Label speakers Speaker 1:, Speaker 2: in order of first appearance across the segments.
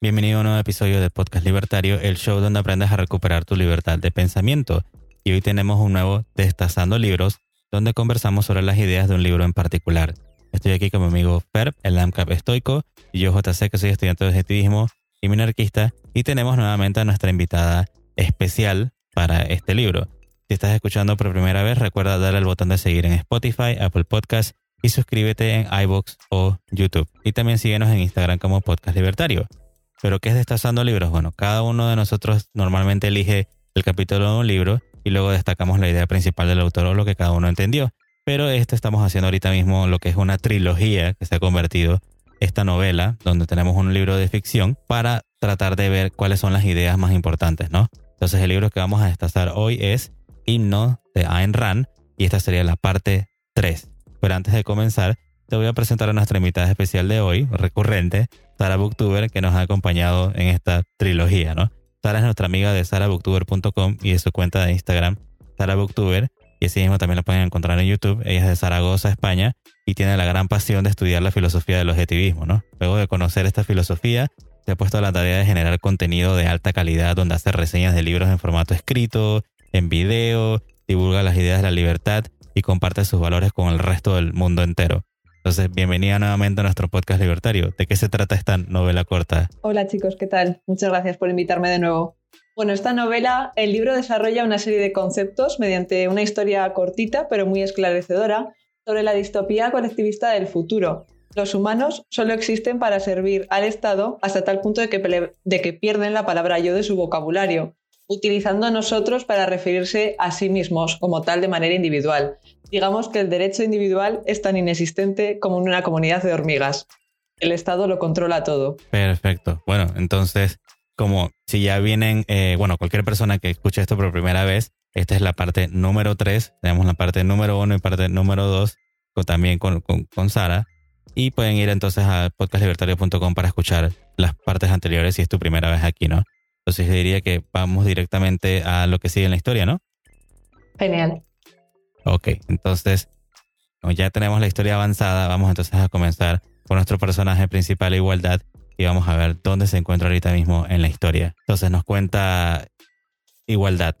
Speaker 1: Bienvenido a un nuevo episodio de Podcast Libertario, el show donde aprendes a recuperar tu libertad de pensamiento. Y hoy tenemos un nuevo Destazando Libros, donde conversamos sobre las ideas de un libro en particular. Estoy aquí con mi amigo Ferb, el AMCAP estoico, y yo JC, que soy estudiante de objetivismo y minarquista, y tenemos nuevamente a nuestra invitada especial para este libro. Si estás escuchando por primera vez, recuerda darle al botón de seguir en Spotify, Apple Podcasts y suscríbete en iBox o YouTube. Y también síguenos en Instagram como Podcast Libertario. Pero ¿qué es destazando libros? Bueno, cada uno de nosotros normalmente elige el capítulo de un libro y luego destacamos la idea principal del autor o lo que cada uno entendió. Pero esto estamos haciendo ahorita mismo lo que es una trilogía que se ha convertido esta novela, donde tenemos un libro de ficción, para tratar de ver cuáles son las ideas más importantes, ¿no? Entonces el libro que vamos a destazar hoy es Himno de Ayn Rand y esta sería la parte 3. Pero antes de comenzar, te voy a presentar a nuestra invitada especial de hoy, recurrente, Sara Booktuber, que nos ha acompañado en esta trilogía, ¿no? Sara es nuestra amiga de sarabooktuber.com y de su cuenta de Instagram, Sara Booktuber, y así mismo también la pueden encontrar en YouTube. Ella es de Zaragoza, España, y tiene la gran pasión de estudiar la filosofía del objetivismo, ¿no? Luego de conocer esta filosofía, se ha puesto a la tarea de generar contenido de alta calidad donde hace reseñas de libros en formato escrito, en video, divulga las ideas de la libertad y comparte sus valores con el resto del mundo entero. Entonces, bienvenida nuevamente a nuestro podcast libertario. ¿De qué se trata esta novela corta?
Speaker 2: Hola chicos, ¿qué tal? Muchas gracias por invitarme de nuevo. Bueno, esta novela, el libro desarrolla una serie de conceptos mediante una historia cortita pero muy esclarecedora sobre la distopía colectivista del futuro. Los humanos solo existen para servir al Estado hasta tal punto de que, de que pierden la palabra yo de su vocabulario, utilizando a nosotros para referirse a sí mismos como tal de manera individual. Digamos que el derecho individual es tan inexistente como en una comunidad de hormigas. El Estado lo controla todo.
Speaker 1: Perfecto. Bueno, entonces, como si ya vienen, eh, bueno, cualquier persona que escuche esto por primera vez, esta es la parte número 3, tenemos la parte número 1 y parte número 2, también con, con, con Sara. Y pueden ir entonces a podcastlibertario.com para escuchar las partes anteriores si es tu primera vez aquí, ¿no? Entonces yo diría que vamos directamente a lo que sigue en la historia, ¿no?
Speaker 2: Genial.
Speaker 1: Ok, entonces, como ya tenemos la historia avanzada, vamos entonces a comenzar con nuestro personaje principal, Igualdad, y vamos a ver dónde se encuentra ahorita mismo en la historia. Entonces nos cuenta Igualdad.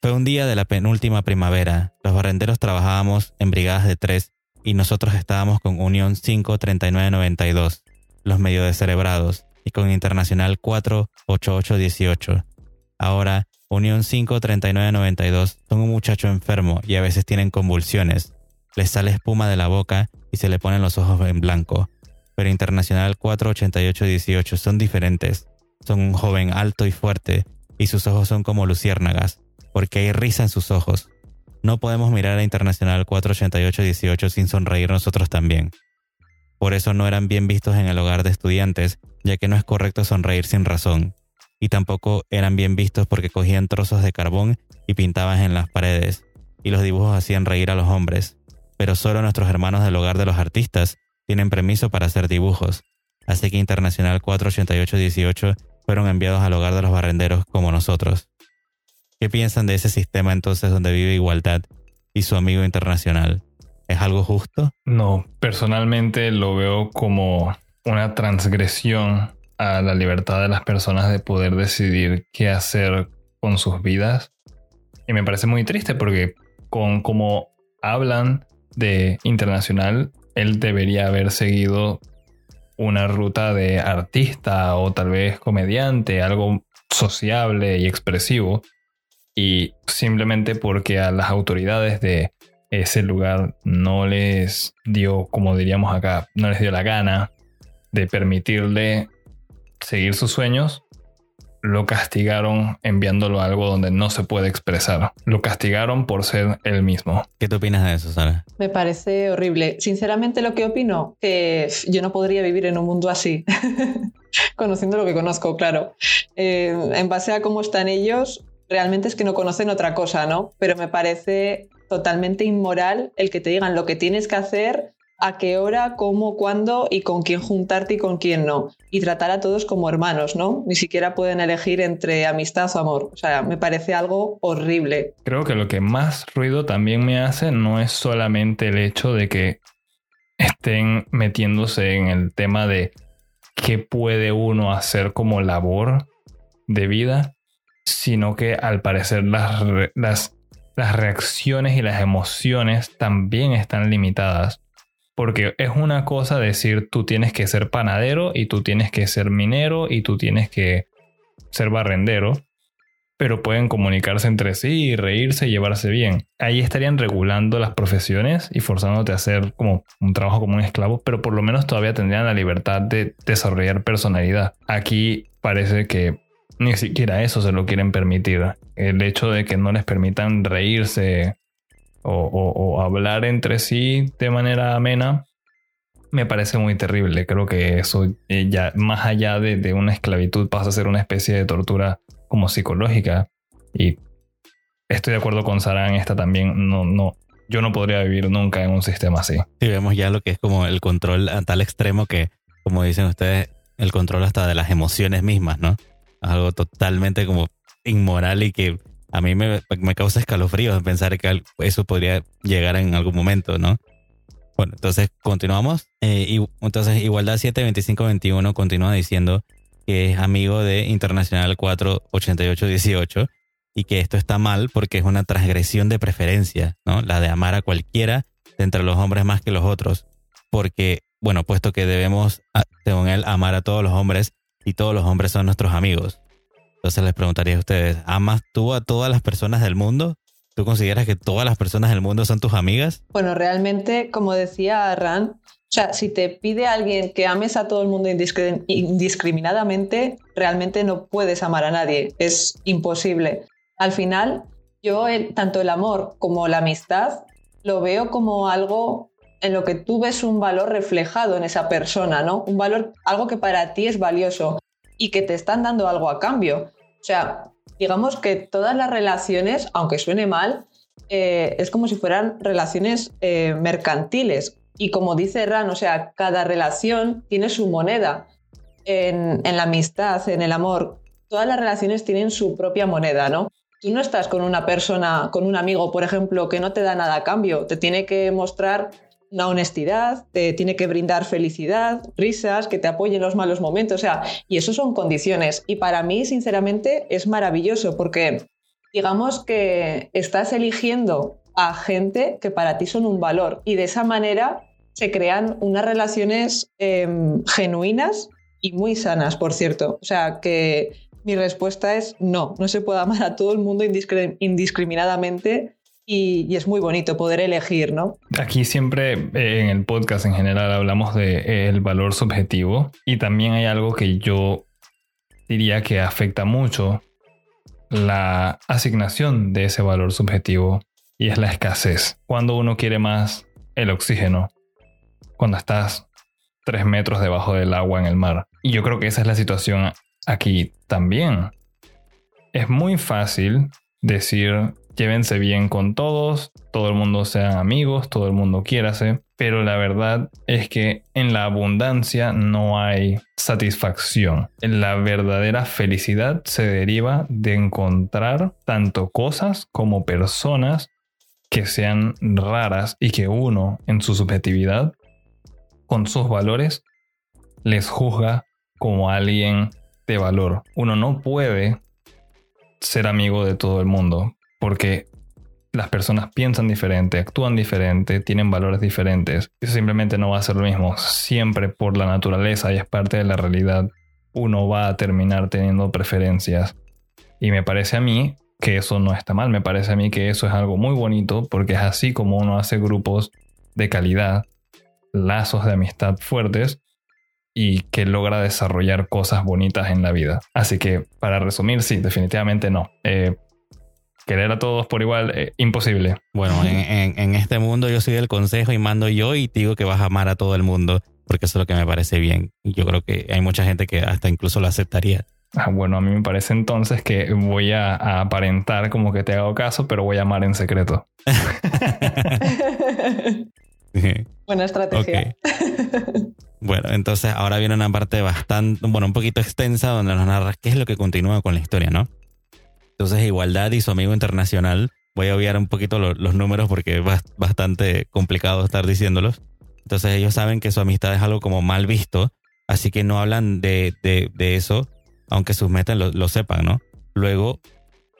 Speaker 1: Fue un día de la penúltima primavera. Los barrenderos trabajábamos en brigadas de tres y nosotros estábamos con Unión 53992, los medio descerebrados, y con Internacional 48818. Ahora, Unión 53992 son un muchacho enfermo y a veces tienen convulsiones. Les sale espuma de la boca y se le ponen los ojos en blanco. Pero Internacional 48818 son diferentes. Son un joven alto y fuerte y sus ojos son como luciérnagas, porque hay risa en sus ojos. No podemos mirar a Internacional 48818 sin sonreír nosotros también. Por eso no eran bien vistos en el hogar de estudiantes, ya que no es correcto sonreír sin razón. Y tampoco eran bien vistos porque cogían trozos de carbón y pintaban en las paredes, y los dibujos hacían reír a los hombres. Pero solo nuestros hermanos del hogar de los artistas tienen permiso para hacer dibujos. Así que Internacional 48818 fueron enviados al hogar de los barrenderos como nosotros. ¿Qué piensan de ese sistema entonces donde vive igualdad y su amigo internacional? ¿Es algo justo?
Speaker 3: No, personalmente lo veo como una transgresión a la libertad de las personas de poder decidir qué hacer con sus vidas. Y me parece muy triste porque con como hablan de internacional, él debería haber seguido una ruta de artista o tal vez comediante, algo sociable y expresivo. Y simplemente porque a las autoridades de ese lugar no les dio, como diríamos acá, no les dio la gana de permitirle seguir sus sueños, lo castigaron enviándolo a algo donde no se puede expresar. Lo castigaron por ser él mismo.
Speaker 1: ¿Qué te opinas de eso, Sara?
Speaker 2: Me parece horrible. Sinceramente lo que opino, que yo no podría vivir en un mundo así, conociendo lo que conozco, claro. Eh, en base a cómo están ellos, realmente es que no conocen otra cosa, ¿no? Pero me parece totalmente inmoral el que te digan lo que tienes que hacer, a qué hora, cómo, cuándo y con quién juntarte y con quién no. Y tratar a todos como hermanos, ¿no? Ni siquiera pueden elegir entre amistad o amor. O sea, me parece algo horrible.
Speaker 3: Creo que lo que más ruido también me hace no es solamente el hecho de que estén metiéndose en el tema de qué puede uno hacer como labor de vida, sino que al parecer las, las, las reacciones y las emociones también están limitadas. Porque es una cosa decir tú tienes que ser panadero y tú tienes que ser minero y tú tienes que ser barrendero pero pueden comunicarse entre sí y reírse y llevarse bien. Ahí estarían regulando las profesiones y forzándote a hacer como un trabajo como un esclavo, pero por lo menos todavía tendrían la libertad de desarrollar personalidad. Aquí parece que ni siquiera eso se lo quieren permitir. El hecho de que no les permitan reírse o, hablar entre sí de manera amena me parece muy terrible. Creo que eso eh, ya más allá de, una esclavitud pasa a ser una especie de tortura como psicológica. Y estoy de acuerdo con Sara en esta también. No, no, yo no podría vivir nunca en un sistema así.
Speaker 1: Sí, vemos ya lo que es como el control a tal extremo que, como dicen ustedes, el control hasta de las emociones mismas, ¿no? Algo totalmente como inmoral y que a mí me, me causa escalofríos pensar que eso podría llegar en algún momento, ¿no? Bueno, entonces continuamos. Eh, y, entonces, Igualdad 72521 continúa diciendo que es amigo de Internacional 48818 y que esto está mal porque es una transgresión de preferencia, ¿no? La de amar a cualquiera entre los hombres más que los otros. Porque, bueno, puesto que debemos, según él, amar a todos los hombres y todos los hombres son nuestros amigos. Entonces les preguntaría a ustedes, ¿amas tú a todas las personas del mundo? ¿Tú consideras que todas las personas del mundo son tus amigas?
Speaker 2: Bueno, realmente, como decía Ran, o sea, si te pide alguien que ames a todo el mundo indiscriminadamente, realmente no puedes amar a nadie. Es imposible. Al final, yo tanto el amor como la amistad lo veo como algo en lo que tú ves un valor reflejado en esa persona, ¿no? Un valor, algo que para ti es valioso y que te están dando algo a cambio. O sea, digamos que todas las relaciones, aunque suene mal, eh, es como si fueran relaciones eh, mercantiles. Y como dice Ran, o sea, cada relación tiene su moneda. En, la amistad, en el amor, todas las relaciones tienen su propia moneda, ¿no? Tú no estás con una persona, con un amigo, por ejemplo, que no te da nada a cambio, te tiene que mostrar una honestidad, te tiene que brindar felicidad, risas, que te apoye en los malos momentos, o sea, y eso son condiciones. Y para mí, sinceramente, es maravilloso porque digamos que estás eligiendo a gente que para ti son un valor y de esa manera se crean unas relaciones em, genuinas y muy sanas, por cierto. O sea, que mi respuesta es no, no se puede amar a todo el mundo indiscriminadamente y, es muy bonito poder elegir, ¿no?
Speaker 3: Aquí siempre eh, en el podcast en general hablamos del de, eh, valor subjetivo y también hay algo que yo diría que afecta mucho la asignación de ese valor subjetivo y es la escasez. Cuando uno quiere más el oxígeno cuando estás tres metros debajo del agua en el mar. Y yo creo que esa es la situación aquí también. Es muy fácil decir, llévense bien con todos, todo el mundo sean amigos, todo el mundo quiérase, pero la verdad es que en la abundancia no hay satisfacción. La verdadera felicidad se deriva de encontrar tanto cosas como personas que sean raras y que uno, en su subjetividad, con sus valores, les juzga como alguien de valor. Uno no puede ser amigo de todo el mundo porque las personas piensan diferente, actúan diferente, tienen valores diferentes. Eso simplemente no va a ser lo mismo. Siempre por la naturaleza y es parte de la realidad, uno va a terminar teniendo preferencias. Y me parece a mí que eso no está mal, me parece a mí que eso es algo muy bonito porque es así como uno hace grupos de calidad lazos de amistad fuertes y que logra desarrollar cosas bonitas en la vida. Así que, para resumir, sí, definitivamente no. Eh, querer a todos por igual, eh, imposible.
Speaker 1: Bueno, en, este mundo yo soy el consejo y mando yo y digo que vas a amar a todo el mundo, porque eso es lo que me parece bien. Yo creo que hay mucha gente que hasta incluso lo aceptaría.
Speaker 3: Ah, bueno, a mí me parece entonces que voy a, a aparentar como que te hago caso, pero voy a amar en secreto.
Speaker 2: Buena estrategia.
Speaker 1: bueno, entonces ahora viene una parte bastante, bueno, un poquito extensa donde nos narra qué es lo que continúa con la historia, ¿no? Entonces, Igualdad y su amigo internacional, voy a obviar un poquito los números porque es bastante complicado estar diciéndolos. Entonces, ellos saben que su amistad es algo como mal visto Así que no hablan de, eso, aunque sus metas lo, sepan, ¿no? Luego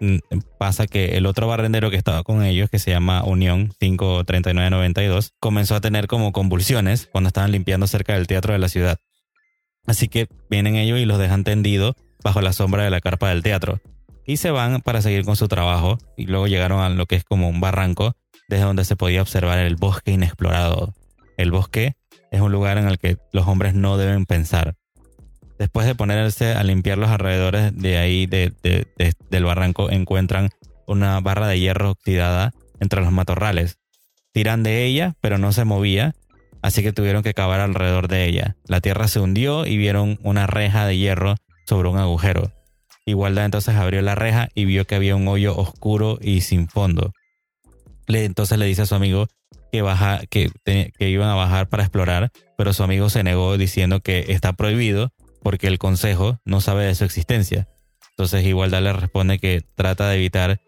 Speaker 1: mm, pasa que el otro barrendero que estaba con ellos, que se llama Unión 53992, comenzó a tener como convulsiones cuando estaban limpiando cerca del teatro de la ciudad. Así que vienen ellos y los dejan tendidos bajo la sombra de la carpa del teatro. Y se van para seguir con su trabajo y luego llegaron a lo que es como un barranco desde donde se podía observar el bosque inexplorado. El bosque es un lugar en el que los hombres no deben pensar. Después de ponerse a limpiar los alrededores de ahí del barranco, encuentran una barra de hierro oxidada entre los matorrales. Tiran de ella, pero no se movía, así que tuvieron que cavar alrededor de ella. La tierra se hundió y vieron una reja de hierro sobre un agujero. Igualdad entonces abrió la reja y vio que había un hoyo oscuro y sin fondo. Le, entonces le dice a su amigo que, baja, que, que iban a bajar para explorar, pero su amigo se negó diciendo que está prohibido porque el consejo no sabe de su existencia. Entonces Igualdad le responde que trata de evitar,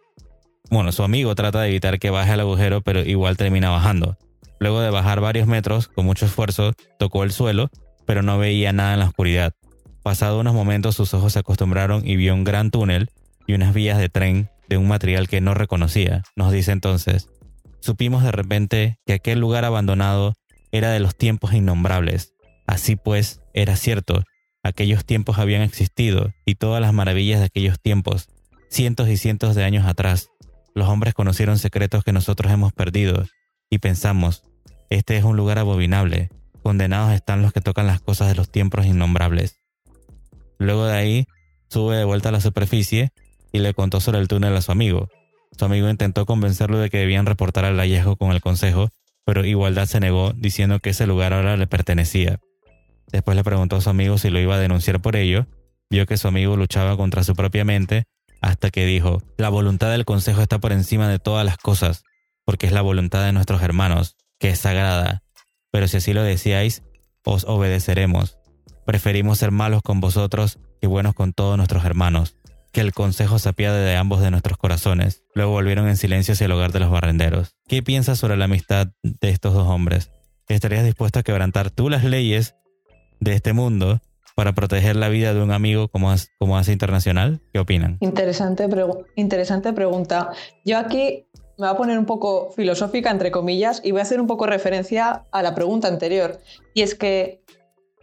Speaker 1: bueno, su amigo trata de evitar que baje al agujero, pero igual termina bajando. Luego de bajar varios metros, con mucho esfuerzo, tocó el suelo, pero no veía nada en la oscuridad. Pasado unos momentos sus ojos se acostumbraron y vio un gran túnel y unas vías de tren de un material que no reconocía. Nos dice entonces, supimos de repente que aquel lugar abandonado era de los tiempos innombrables. Así pues, era cierto, aquellos tiempos habían existido y todas las maravillas de aquellos tiempos, cientos y cientos de años atrás, los hombres conocieron secretos que nosotros hemos perdido y pensamos, este es un lugar abominable, condenados están los que tocan las cosas de los tiempos innombrables. Luego de ahí, sube de vuelta a la superficie y le contó sobre el túnel a su amigo. Su amigo intentó convencerlo de que debían reportar el hallazgo con el consejo, pero Igualdad se negó diciendo que ese lugar ahora le pertenecía. Después le preguntó a su amigo si lo iba a denunciar por ello, vio que su amigo luchaba contra su propia mente, hasta que dijo, la voluntad del consejo está por encima de todas las cosas, porque es la voluntad de nuestros hermanos, que es sagrada. Pero si así lo decíais, os obedeceremos. Preferimos ser malos con vosotros que buenos con todos nuestros hermanos que el consejo se apiade de ambos de nuestros corazones. Luego volvieron en silencio hacia el hogar de los barrenderos. ¿Qué piensas sobre la amistad de estos dos hombres? ¿Estarías dispuesto a quebrantar tú las leyes de este mundo para proteger la vida de un amigo como, como hace internacional? ¿Qué opinan?
Speaker 2: Interesante, interesante pregunta. Yo aquí me voy a poner un poco filosófica, entre comillas, y voy a hacer un poco referencia a la pregunta anterior. Y es que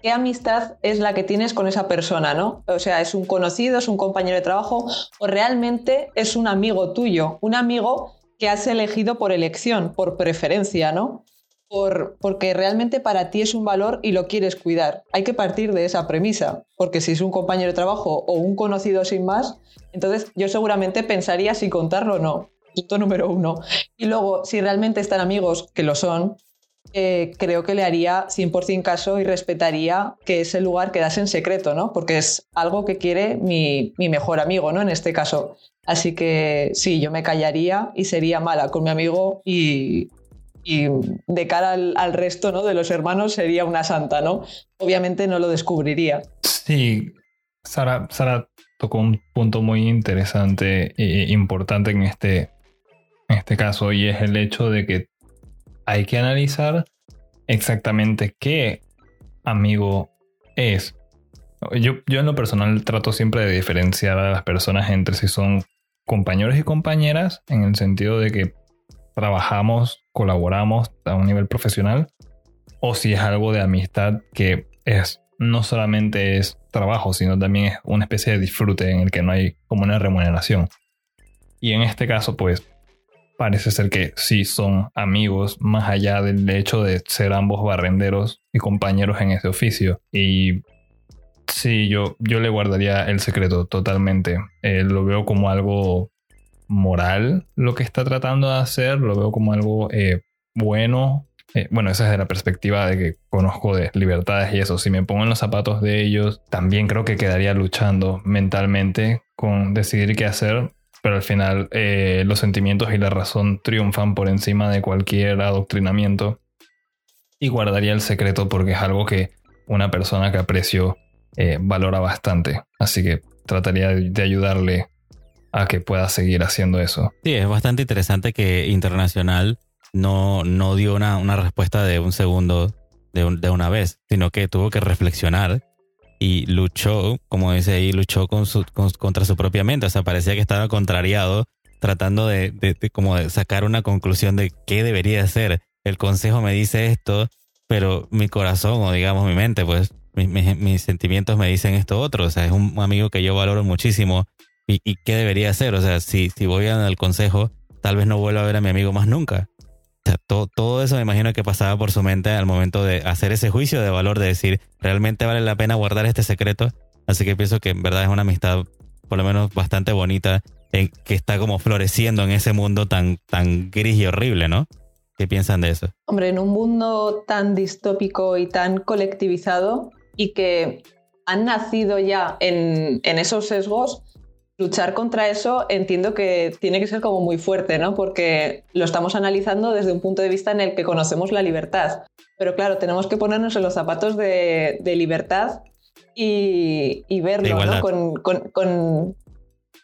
Speaker 2: qué amistad es la que tienes con esa persona, ¿no? O sea, es un conocido, es un compañero de trabajo o realmente es un amigo tuyo, un amigo que has elegido por elección, por preferencia, ¿no? Por, porque realmente para ti es un valor y lo quieres cuidar. Hay que partir de esa premisa, porque si es un compañero de trabajo o un conocido sin más, entonces yo seguramente pensaría si contarlo o no. Punto número uno. Y luego, si realmente están amigos, que lo son, eh, creo que le haría 100% caso y respetaría que ese lugar quedase en secreto, ¿no? Porque es algo que quiere mi, mejor amigo, ¿no? En este caso. Así que sí, yo me callaría y sería mala con mi amigo y, de cara al, resto ¿no? de los hermanos sería una santa, ¿no? Obviamente no lo descubriría.
Speaker 3: Sí, Sara, Sara tocó un punto muy interesante e importante en este, en este caso y es el hecho de que hay que analizar exactamente qué amigo es. Yo, yo en lo personal trato siempre de diferenciar a las personas entre si son compañeros y compañeras, en el sentido de que trabajamos, colaboramos a un nivel profesional, o si es algo de amistad que es no solamente es trabajo, sino también es una especie de disfrute en el que no hay como una remuneración. Y en este caso, pues parece ser que sí son amigos, más allá del hecho de ser ambos barrenderos y compañeros en ese oficio. Y sí, yo, yo le guardaría el secreto totalmente. Eh, lo veo como algo moral lo que está tratando de hacer, lo veo como algo eh, bueno. Eh, bueno, esa es de la perspectiva de que conozco de libertades y eso. Si me pongo en los zapatos de ellos, también creo que quedaría luchando mentalmente con decidir qué hacer pero al final eh, los sentimientos y la razón triunfan por encima de cualquier adoctrinamiento. Y guardaría el secreto porque es algo que una persona que aprecio eh, valora bastante. Así que trataría de ayudarle a que pueda seguir haciendo eso.
Speaker 1: Sí, es bastante interesante que Internacional no, no dio una, una respuesta de un segundo de, de una vez, sino que tuvo que reflexionar y luchó, como dice ahí, luchó con su, contra su propia mente. O sea, parecía que estaba contrariado, tratando de, de, como de sacar una conclusión de qué debería hacer. El consejo me dice esto, pero mi corazón o digamos mi mente, pues mis, mis, sentimientos me dicen esto otro. O sea, es un amigo que yo valoro muchísimo. ¿Y, y qué debería hacer? O sea, si, si voy al consejo, tal vez no vuelva a ver a mi amigo más nunca. Todo, todo eso me imagino que pasaba por su mente al momento de hacer ese juicio de valor, de decir, ¿realmente vale la pena guardar este secreto? Así que pienso que en verdad es una amistad, por lo menos bastante bonita, en, que está como floreciendo en ese mundo tan, tan gris y horrible, ¿no? ¿Qué piensan de eso?
Speaker 2: Hombre, en un mundo tan distópico y tan colectivizado y que han nacido ya en, en esos sesgos, luchar contra eso entiendo que tiene que ser como muy fuerte, ¿no? Porque lo estamos analizando desde un punto de vista en el que conocemos la libertad. Pero claro, tenemos que ponernos en los zapatos de, libertad y, verlo, ¿no? Con,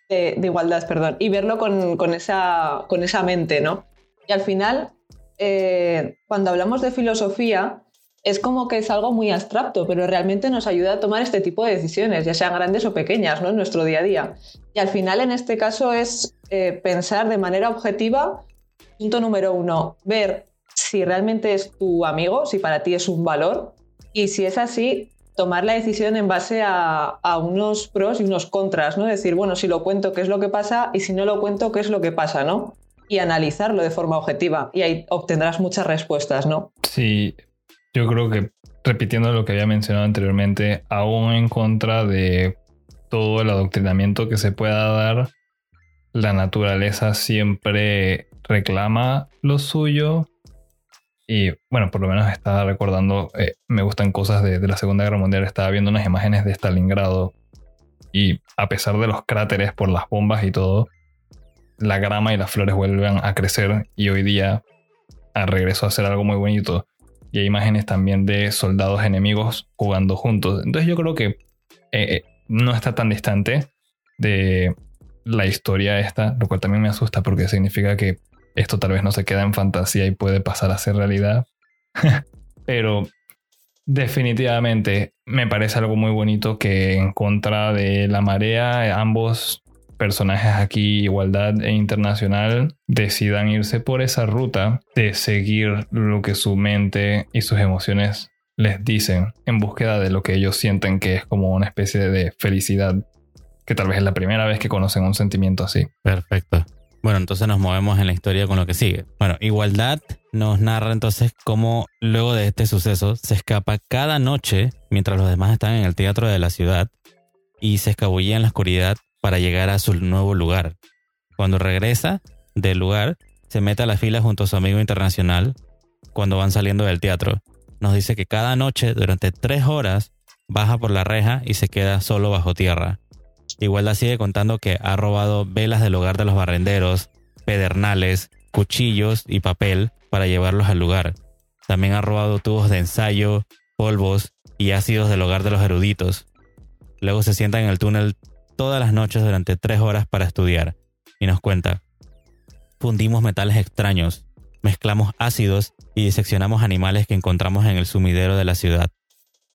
Speaker 2: de, igualdad, perdón. Y verlo con, esa, con esa mente, ¿no? Y al final, eh, cuando hablamos de filosofía, es como que es algo muy abstracto, pero realmente nos ayuda a tomar este tipo de decisiones, ya sean grandes o pequeñas, ¿no? en nuestro día a día. Y al final, en este caso, es eh, pensar de manera objetiva, punto número uno, ver si realmente es tu amigo, si para ti es un valor, y si es así, tomar la decisión en base a, unos pros y unos contras, ¿no? Decir, bueno, si lo cuento, ¿qué es lo que pasa? Y si no lo cuento, ¿qué es lo que pasa, ¿no? Y analizarlo de forma objetiva. Y ahí obtendrás muchas respuestas, ¿no?
Speaker 3: Sí, yo creo que repitiendo lo que había mencionado anteriormente, aún en contra de todo el adoctrinamiento que se pueda dar, la naturaleza siempre reclama lo suyo. Y bueno, por lo menos estaba recordando, eh, me gustan cosas de, de, la Segunda Guerra Mundial, estaba viendo unas imágenes de Stalingrado y a pesar de los cráteres por las bombas y todo, la grama y las flores vuelven a crecer y hoy día regresó a ser algo muy bonito y hay imágenes también de soldados enemigos jugando juntos. Entonces yo creo que eh, eh, no está tan distante de la historia esta, lo cual también me asusta porque significa que esto tal vez no se queda en fantasía y puede pasar a ser realidad. Pero definitivamente me parece algo muy bonito que en contra de la marea ambos personajes aquí, igualdad e internacional, decidan irse por esa ruta de seguir lo que su mente y sus emociones les dicen en búsqueda de lo que ellos sienten que es como una especie de felicidad, que tal vez es la primera vez que conocen un sentimiento así.
Speaker 1: Perfecto. Bueno, entonces nos movemos en la historia con lo que sigue. Bueno, Igualdad nos narra entonces cómo luego de este suceso se escapa cada noche mientras los demás están en el teatro de la ciudad y se escabullía en la oscuridad para llegar a su nuevo lugar. Cuando regresa del lugar, se mete a la fila junto a su amigo internacional cuando van saliendo del teatro. Nos dice que cada noche, durante tres horas, baja por la reja y se queda solo bajo tierra. Igualdad sigue contando que ha robado velas del hogar de los barrenderos, pedernales, cuchillos y papel para llevarlos al lugar. También ha robado tubos de ensayo, polvos y ácidos del hogar de los eruditos. Luego se sienta en el túnel todas las noches durante tres horas para estudiar. Y nos cuenta, fundimos metales extraños, mezclamos ácidos y diseccionamos animales que encontramos en el sumidero de la ciudad.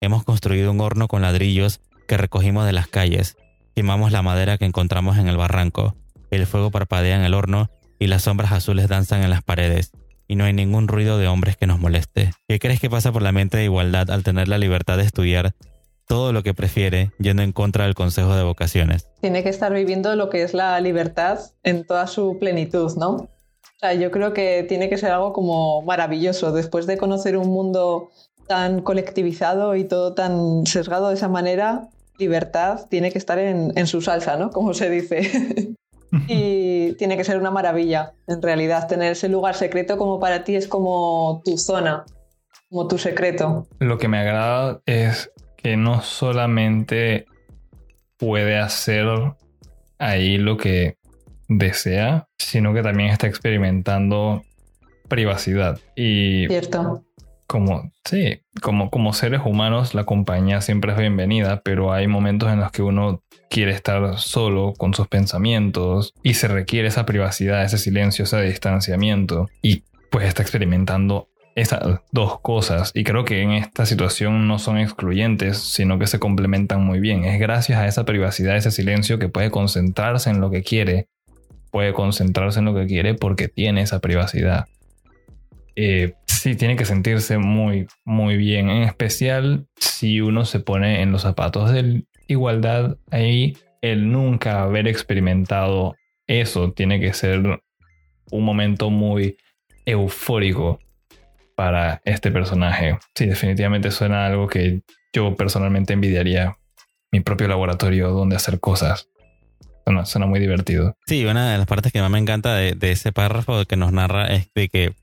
Speaker 1: Hemos construido un horno con ladrillos que recogimos de las calles. Quemamos la madera que encontramos en el barranco. El fuego parpadea en el horno y las sombras azules danzan en las paredes. Y no hay ningún ruido de hombres que nos moleste. ¿Qué crees que pasa por la mente de igualdad al tener la libertad de estudiar todo lo que prefiere, yendo en contra del Consejo de Vocaciones.
Speaker 2: Tiene que estar viviendo lo que es la libertad en toda su plenitud, ¿no? O sea, yo creo que tiene que ser algo como maravilloso después de conocer un mundo tan colectivizado y todo tan sesgado de esa manera. Libertad tiene que estar en, en su salsa, ¿no? Como se dice. y tiene que ser una maravilla, en realidad, tener ese lugar secreto como para ti es como tu zona, como tu secreto.
Speaker 3: Lo que me agrada es que no solamente puede hacer ahí lo que desea, sino que también está experimentando privacidad. Y
Speaker 2: Cierto.
Speaker 3: Como, sí, como, como seres humanos la compañía siempre es bienvenida, pero hay momentos en los que uno quiere estar solo con sus pensamientos y se requiere esa privacidad, ese silencio, ese distanciamiento. Y pues está experimentando esas dos cosas. Y creo que en esta situación no son excluyentes, sino que se complementan muy bien. Es gracias a esa privacidad, ese silencio que puede concentrarse en lo que quiere. Puede concentrarse en lo que quiere porque tiene esa privacidad. Eh, sí, tiene que sentirse muy, muy bien. En especial si uno se pone en los zapatos de igualdad ahí. El nunca haber experimentado eso tiene que ser un momento muy eufórico para este personaje. Sí, definitivamente suena algo que yo personalmente envidiaría mi propio laboratorio donde hacer cosas. Suena, muy divertido.
Speaker 1: Sí, una de las partes que más me encanta de, ese párrafo que nos narra es de que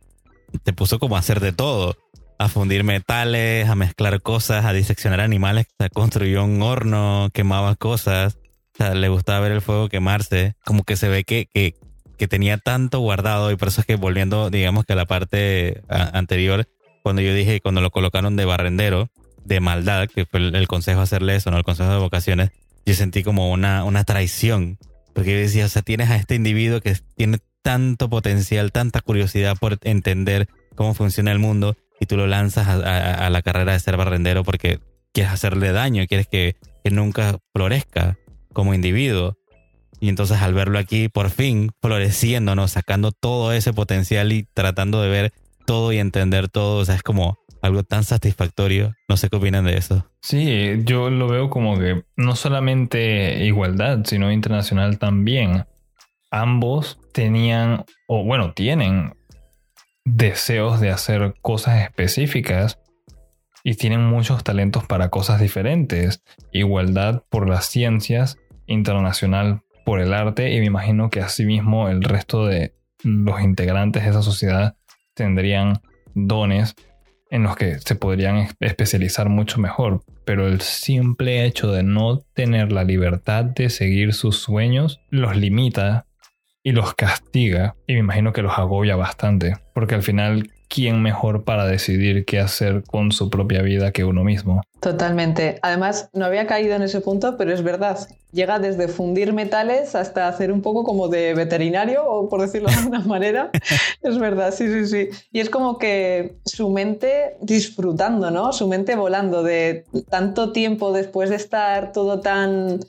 Speaker 1: te puso como a hacer de todo. A fundir metales, a mezclar cosas, a diseccionar animales. O construyó un horno, quemaba cosas. O sea, le gustaba ver el fuego quemarse. Como que se ve que, que, que tenía tanto guardado y por eso es que volviendo, digamos que a la parte anterior, cuando yo dije, cuando lo colocaron de barrendero, de maldad, que fue el, consejo hacerle eso, ¿no? El consejo de vocaciones, yo sentí como una, una traición, porque yo decía, o sea, tienes a este individuo que tiene tanto potencial, tanta curiosidad por entender cómo funciona el mundo y tú lo lanzas a, la carrera de ser barrendero porque quieres hacerle daño, quieres que, que nunca florezca como individuo. Y entonces al verlo aquí, por fin, floreciendo, ¿no? Sacando todo ese potencial y tratando de ver todo y entender todo, o sea, es como algo tan satisfactorio. No sé qué opinan de eso.
Speaker 3: Sí, yo lo veo como que no solamente igualdad, sino internacional también. Ambos tenían, o bueno, tienen deseos de hacer cosas específicas y tienen muchos talentos para cosas diferentes. Igualdad por las ciencias, internacional por el arte y me imagino que asimismo el resto de los integrantes de esa sociedad tendrían dones en los que se podrían especializar mucho mejor, pero el simple hecho de no tener la libertad de seguir sus sueños los limita y los castiga y me imagino que los agobia bastante, porque al final quién mejor para decidir qué hacer con su propia vida que uno mismo.
Speaker 2: Totalmente. Además, no había caído en ese punto, pero es verdad. Llega desde fundir metales hasta hacer un poco como de veterinario, o por decirlo de alguna manera. es verdad, sí, sí, sí. Y es como que su mente disfrutando, ¿no? Su mente volando de tanto tiempo después de estar todo tan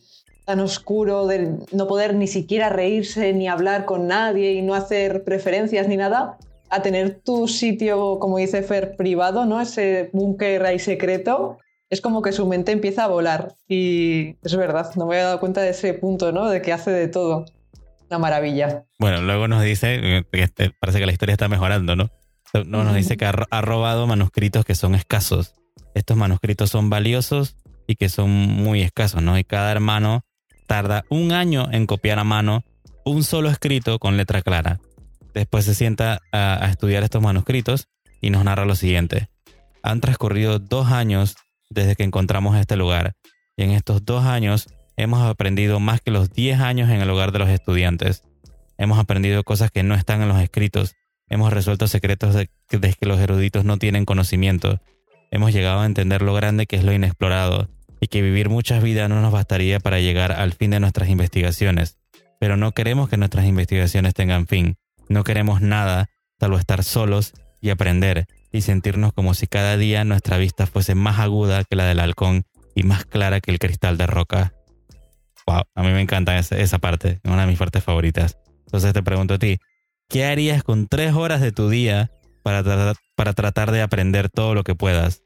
Speaker 2: tan oscuro, de no poder ni siquiera reírse ni hablar con nadie y no hacer preferencias ni nada, a tener tu sitio, como dice Fer, privado, ¿no? Ese búnker ahí secreto, es como que su mente empieza a volar. Y es verdad, no me había dado cuenta de ese punto, ¿no? De que hace de todo. Una maravilla.
Speaker 1: Bueno, luego nos dice, que este, parece que la historia está mejorando, ¿no? No, nos dice que ha, robado manuscritos que son escasos. Estos manuscritos son valiosos y que son muy escasos, ¿no? Y cada hermano tarda un año en copiar a mano un solo escrito con letra clara. Después se sienta a, estudiar estos manuscritos y nos narra lo siguiente. Han transcurrido dos años desde que encontramos este lugar y en estos dos años hemos aprendido más que los diez años en el hogar de los estudiantes. Hemos aprendido cosas que no están en los escritos. Hemos resuelto secretos de, de que los eruditos no tienen conocimiento. Hemos llegado a entender lo grande que es lo inexplorado y que vivir muchas vidas no nos bastaría para llegar al fin de nuestras investigaciones. Pero no queremos que nuestras investigaciones tengan fin. No queremos nada salvo estar solos y aprender y sentirnos como si cada día nuestra vista fuese más aguda que la del halcón y más clara que el cristal de roca. Wow, a mí me encanta esa, parte, una de mis partes favoritas. Entonces te pregunto a ti, ¿qué harías con tres horas de tu día para, para tratar de aprender todo lo que puedas?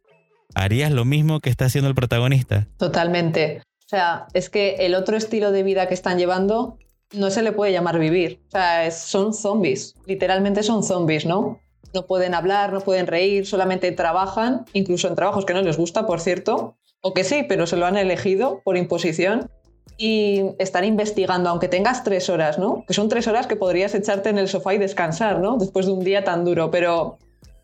Speaker 1: ¿Harías lo mismo que está haciendo el protagonista?
Speaker 2: Totalmente. O sea, es que el otro estilo de vida que están llevando no se le puede llamar vivir. O sea, son zombies, literalmente son zombies, ¿no? No pueden hablar, no pueden reír, solamente trabajan, incluso en trabajos que no les gusta, por cierto, o que sí, pero se lo han elegido por imposición. Y están investigando, aunque tengas tres horas, ¿no? Que son tres horas que podrías echarte en el sofá y descansar, ¿no? Después de un día tan duro. Pero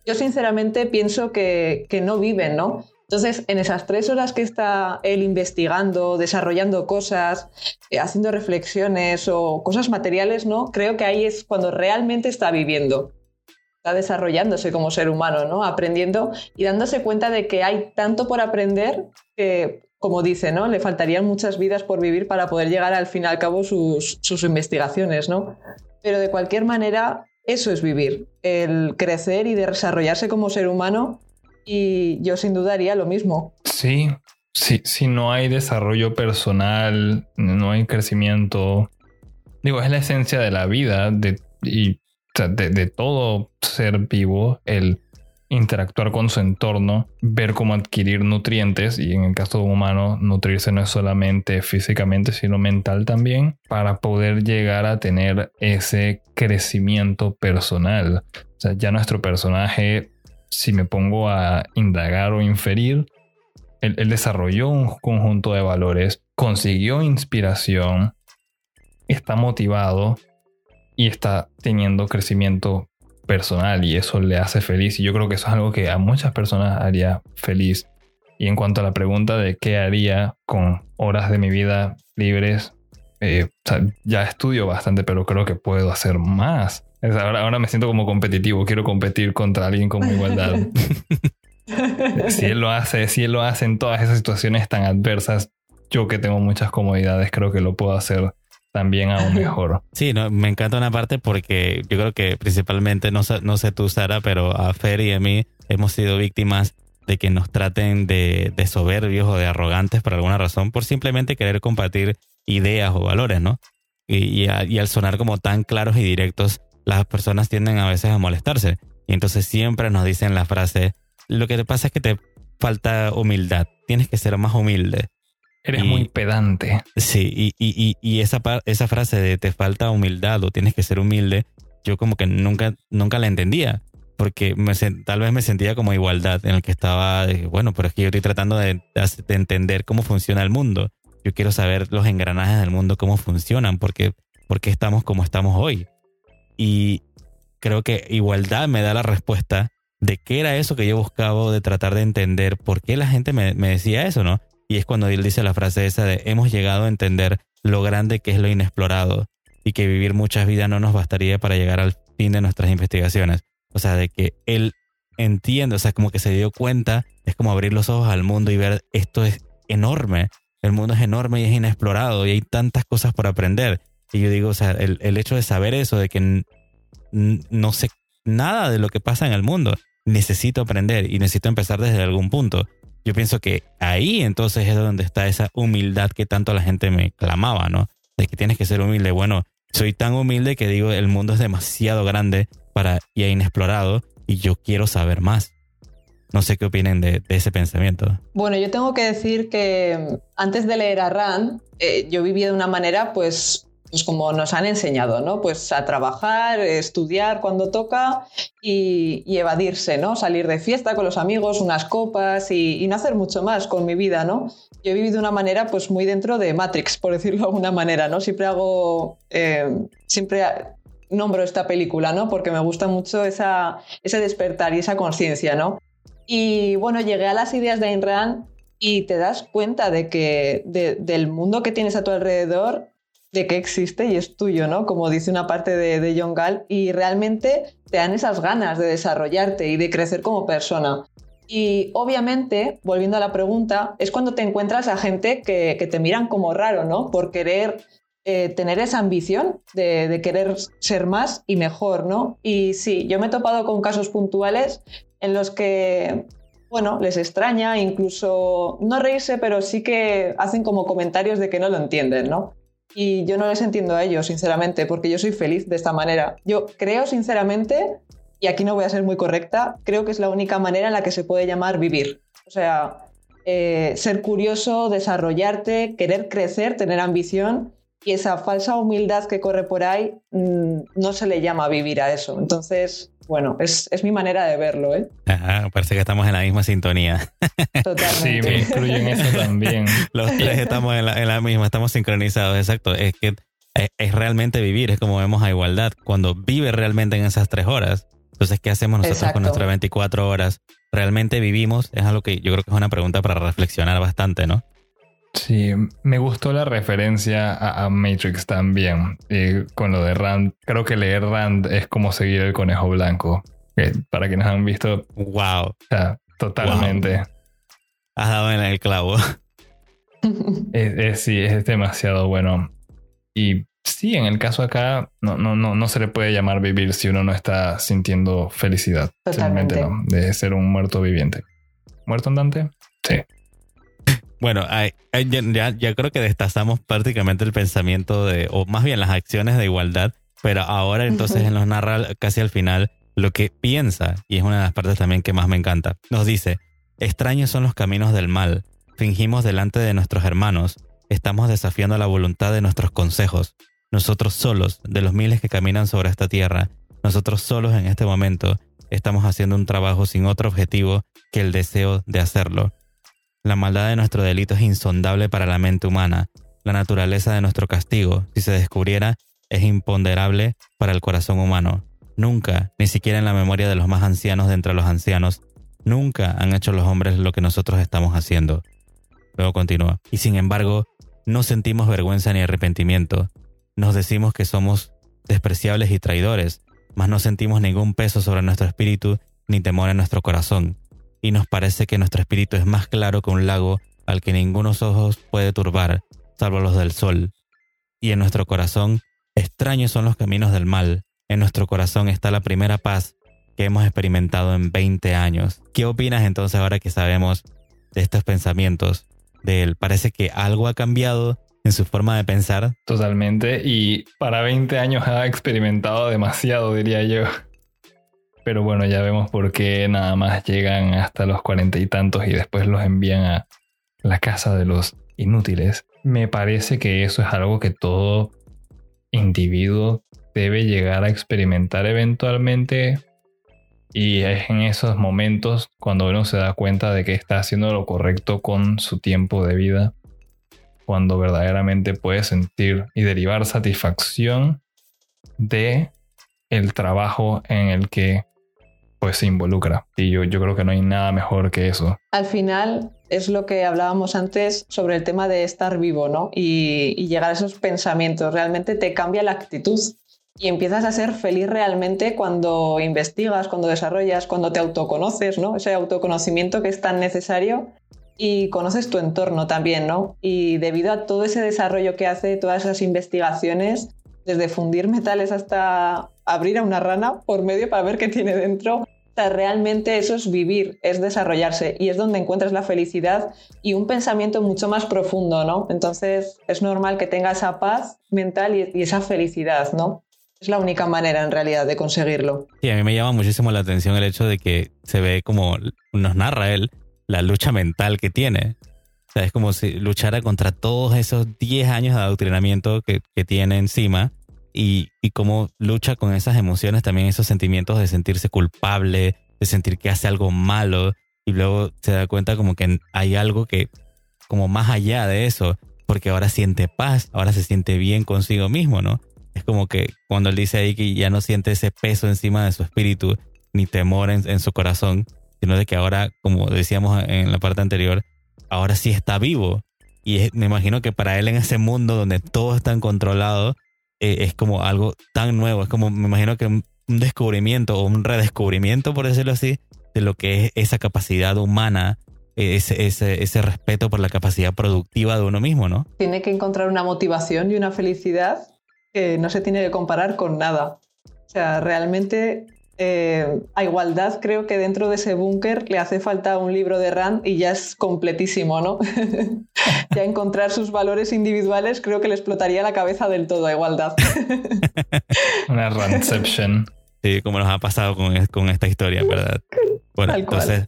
Speaker 2: yo sinceramente pienso que, que no viven, ¿no? Entonces, en esas tres horas que está él investigando, desarrollando cosas, eh, haciendo reflexiones o cosas materiales, ¿no? Creo que ahí es cuando realmente está viviendo. Está desarrollándose como ser humano, ¿no? Aprendiendo y dándose cuenta de que hay tanto por aprender que, como dice, ¿no? Le faltarían muchas vidas por vivir para poder llegar al fin y al cabo sus, sus investigaciones, ¿no? Pero de cualquier manera, eso es vivir, el crecer y desarrollarse como ser humano. Y yo sin duda haría lo mismo.
Speaker 3: Sí, sí, si no hay desarrollo personal, no hay crecimiento. Digo, es la esencia de la vida de, y de todo ser vivo, el interactuar con su entorno, ver cómo adquirir nutrientes y en el caso de un humano nutrirse no es solamente físicamente sino mental también para poder llegar a tener ese crecimiento personal. O sea, ya nuestro personaje, si me pongo a indagar o inferir, él, él desarrolló un conjunto de valores, consiguió inspiración, está motivado y está teniendo crecimiento personal y eso le hace feliz. Y yo creo que eso es algo que a muchas personas haría feliz. Y en cuanto a la pregunta de qué haría con horas de mi vida libres, eh, ya estudio bastante, pero creo que puedo hacer más. Ahora, ahora me siento como competitivo, quiero competir contra alguien con igualdad. si él lo hace, si él lo hace en todas esas situaciones tan adversas, yo que tengo muchas comodidades, creo que lo puedo hacer también aún mejor.
Speaker 1: Sí, no, me encanta una parte porque yo creo que principalmente, no, no sé tú, Sara, pero a Fer y a mí hemos sido víctimas de que nos traten de, de soberbios o de arrogantes por alguna razón, por simplemente querer compartir ideas o valores, ¿no? Y, y, al sonar como tan claros y directos, las personas tienden a veces a molestarse. Y entonces siempre nos dicen la frase, lo que te pasa es que te falta humildad, tienes que ser más humilde.
Speaker 3: Eres muy pedante.
Speaker 1: Sí, y, y, y, esa, esa frase de te falta humildad o tienes que ser humilde, yo como que nunca, nunca la entendía. Porque me, tal vez me sentía como igualdad en el que estaba, bueno, pero es que yo estoy tratando de, de, entender cómo funciona el mundo. Yo quiero saber los engranajes del mundo, cómo funcionan, porque, porque estamos como estamos hoy. Y creo que igualdad me da la respuesta de qué era eso que yo buscaba de tratar de entender por qué la gente me, me decía eso, ¿no? Y es cuando él dice la frase esa de hemos llegado a entender lo grande que es lo inexplorado y que vivir muchas vidas no nos bastaría para llegar al fin de nuestras investigaciones. O sea, de que él entiende, o sea, como que se dio cuenta, es como abrir los ojos al mundo y ver esto es enorme, el mundo es enorme y es inexplorado y hay tantas cosas por aprender. Y yo digo, o sea, el, el hecho de saber eso, de que no sé nada de lo que pasa en el mundo, necesito aprender y necesito empezar desde algún punto. Yo pienso que ahí entonces es donde está esa humildad que tanto la gente me clamaba, ¿no? De que tienes que ser humilde. Bueno, soy tan humilde que digo, el mundo es demasiado grande para y inexplorado y yo quiero saber más. No sé qué opinen de, ese pensamiento.
Speaker 2: Bueno, yo tengo que decir que antes de leer a Rand, eh, yo vivía de una manera pues pues como nos han enseñado, ¿no? Pues a trabajar, estudiar cuando toca y, evadirse, ¿no? Salir de fiesta con los amigos, unas copas y, no hacer mucho más con mi vida, ¿no? Yo he vivido de una manera pues muy dentro de Matrix, por decirlo de alguna manera, ¿no? Siempre hago, eh, siempre nombro esta película, ¿no? Porque me gusta mucho esa, ese despertar y esa conciencia, ¿no? Y bueno, llegué a las ideas de Ayn Rand y te das cuenta de que del mundo que tienes a tu alrededor de que existe y es tuyo, ¿no? Como dice una parte de, de John Gall, y realmente te dan esas ganas de desarrollarte y de crecer como persona. Y obviamente, volviendo a la pregunta, es cuando te encuentras a gente que, te miran como raro, ¿no? Por querer eh, tener esa ambición de, de, querer ser más y mejor, ¿no? Y sí, yo me he topado con casos puntuales en los que, bueno, les extraña, incluso no reírse, pero sí que hacen como comentarios de que no lo entienden, ¿no? Y yo no les entiendo a ellos, sinceramente, porque yo soy feliz de esta manera. Yo creo, sinceramente, y aquí no voy a ser muy correcta, creo que es la única manera en la que se puede llamar vivir. O sea, eh, ser curioso, desarrollarte, querer crecer, tener ambición y esa falsa humildad que corre por ahí mm, no se le llama vivir a eso. Entonces, bueno, es, mi manera de verlo, ¿eh?
Speaker 1: Ajá, parece que estamos en la misma sintonía.
Speaker 3: Totalmente. Sí, me incluyen eso también.
Speaker 1: Los tres estamos en la, misma, estamos sincronizados, exacto. Es que es, realmente vivir, es como vemos a igualdad. Cuando vive realmente en esas tres horas, entonces, ¿qué hacemos nosotros con nuestras 24 horas? ¿Realmente vivimos? Es algo que yo creo que es una pregunta para reflexionar bastante, ¿no?
Speaker 3: Sí, me gustó la referencia a, Matrix también. con lo de Rand, creo que leer Rand es como seguir el conejo blanco. para quienes han visto.
Speaker 1: Wow. O
Speaker 3: sea, totalmente.
Speaker 1: Has dado en el clavo.
Speaker 3: es, sí, es demasiado bueno. Y sí, en el caso acá no, no, no, no se le puede llamar vivir si uno no está sintiendo felicidad.
Speaker 2: Totalmente.
Speaker 3: Simplemente no, de ser un muerto viviente. ¿Muerto andante? Sí.
Speaker 1: Bueno, ya, ya, creo que destazamos prácticamente el pensamiento de, o más bien las acciones de igualdad, pero ahora entonces nos narra casi al final lo que piensa, y es una de las partes también que más me encanta. Nos dice, extraños son los caminos del mal, fingimos delante de nuestros hermanos, estamos desafiando la voluntad de nuestros consejos. Nosotros solos, de los miles que caminan sobre esta tierra, nosotros solos en este momento, estamos haciendo un trabajo sin otro objetivo que el deseo de hacerlo. La maldad de nuestro delito es insondable para la mente humana. La naturaleza de nuestro castigo, si se descubriera, es imponderable para el corazón humano. Nunca, ni siquiera en la memoria de los más ancianos de entre los ancianos, nunca han hecho los hombres lo que nosotros estamos haciendo. Luego continúa. Y sin embargo, no sentimos vergüenza ni arrepentimiento. Nos decimos que somos despreciables y traidores, mas no sentimos ningún peso sobre nuestro espíritu ni temor en nuestro corazón y nos parece que nuestro espíritu es más claro que un lago al que ningunos ojos puede turbar, salvo los del sol. Y en nuestro corazón, extraños son los caminos del mal. En nuestro corazón está la primera paz que hemos experimentado en 20 años. ¿Qué opinas entonces ahora que sabemos de estos pensamientos de él? Parece que algo ha cambiado en su forma de pensar.
Speaker 3: Totalmente, y para 20 años ha experimentado demasiado, diría yo. Pero bueno, ya vemos por qué nada más llegan hasta los cuarenta y tantos y después los envían a la casa de los inútiles. Me parece que eso es algo que todo individuo debe llegar a experimentar eventualmente y es en esos momentos cuando uno se da cuenta de que está haciendo lo correcto con su tiempo de vida, cuando verdaderamente puede sentir y derivar satisfacción de el trabajo en el que pues se involucra. Y yo, yo creo que no hay nada mejor que eso.
Speaker 2: Al final es lo que hablábamos antes sobre el tema de estar vivo, ¿no? Y, y llegar a esos pensamientos. Realmente te cambia la actitud y empiezas a ser feliz realmente cuando investigas, cuando desarrollas, cuando te autoconoces, ¿no? Ese autoconocimiento que es tan necesario y conoces tu entorno también, ¿no? Y debido a todo ese desarrollo que hace, todas esas investigaciones, desde fundir metales hasta abrir a una rana por medio para ver qué tiene dentro, realmente eso es vivir, es desarrollarse y es donde encuentras la felicidad y un pensamiento mucho más profundo, ¿no? Entonces es normal que tenga esa paz mental y, esa felicidad, ¿no? Es la única manera en realidad de conseguirlo.
Speaker 1: Sí, a mí me llama muchísimo la atención el hecho de que se ve como nos narra él la lucha mental que tiene. O sea, es como si luchara contra todos esos 10 años de adoctrinamiento que, que tiene encima y, y cómo lucha con esas emociones, también esos sentimientos de sentirse culpable, de sentir que hace algo malo y luego se da cuenta como que hay algo que como más allá de eso, porque ahora siente paz, ahora se siente bien consigo mismo, ¿no? Es como que cuando él dice ahí que ya no siente ese peso encima de su espíritu, ni temor en, su corazón, sino de que ahora, como decíamos en la parte anterior, ahora sí está vivo. Y me imagino que para él en ese mundo donde todo está controlado, eh, es como algo tan nuevo. Es como, me imagino que un, descubrimiento o un redescubrimiento, por decirlo así, de lo que es esa capacidad humana, eh, ese, ese, ese respeto por la capacidad productiva de uno mismo, ¿no?
Speaker 2: Tiene que encontrar una motivación y una felicidad que no se tiene que comparar con nada. O sea, realmente eh, a igualdad creo que dentro de ese búnker le hace falta un libro de Rand y ya es completísimo, ¿no? ya encontrar sus valores individuales creo que le explotaría la cabeza del todo a igualdad.
Speaker 3: Una Randception.
Speaker 1: Sí, como nos ha pasado con, con esta historia, ¿verdad? Bueno, entonces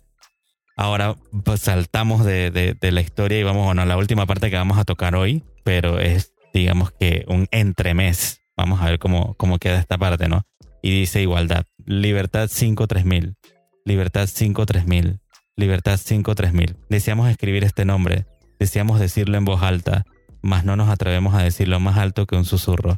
Speaker 1: ahora pues, saltamos de, de, la historia y vamos bueno, a la última parte que vamos a tocar hoy, pero es digamos que un entremés. Vamos a ver cómo, cómo queda esta parte, ¿no? y dice igualdad. Libertad 53000. Libertad 53000. Libertad 53000. Deseamos escribir este nombre. Deseamos decirlo en voz alta, mas no nos atrevemos a decirlo más alto que un susurro.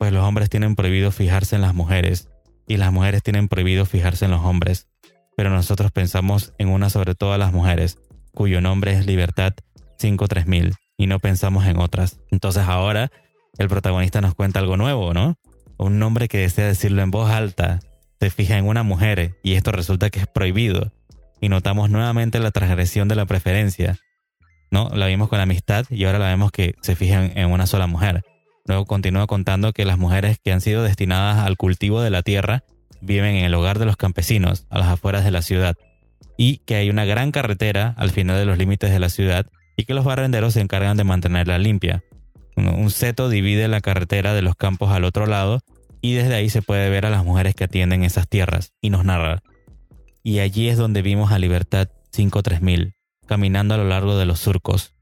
Speaker 1: Pues los hombres tienen prohibido fijarse en las mujeres y las mujeres tienen prohibido fijarse en los hombres. Pero nosotros pensamos en una sobre todas las mujeres, cuyo nombre es Libertad 53000 y no pensamos en otras. Entonces ahora el protagonista nos cuenta algo nuevo, ¿no? un hombre que desea decirlo en voz alta se fija en una mujer y esto resulta que es prohibido. Y notamos nuevamente la transgresión de la preferencia. ¿no? La vimos con la amistad y ahora la vemos que se fija en una sola mujer. Luego continúa contando que las mujeres que han sido destinadas al cultivo de la tierra viven en el hogar de los campesinos, a las afueras de la ciudad, y que hay una gran carretera al final de los límites de la ciudad y que los barrenderos se encargan de mantenerla limpia. Un seto divide la carretera de los campos al otro lado y desde ahí se puede ver a las mujeres que atienden esas tierras y nos narra. Y allí es donde vimos a Libertad 53000, caminando a lo largo de los surcos.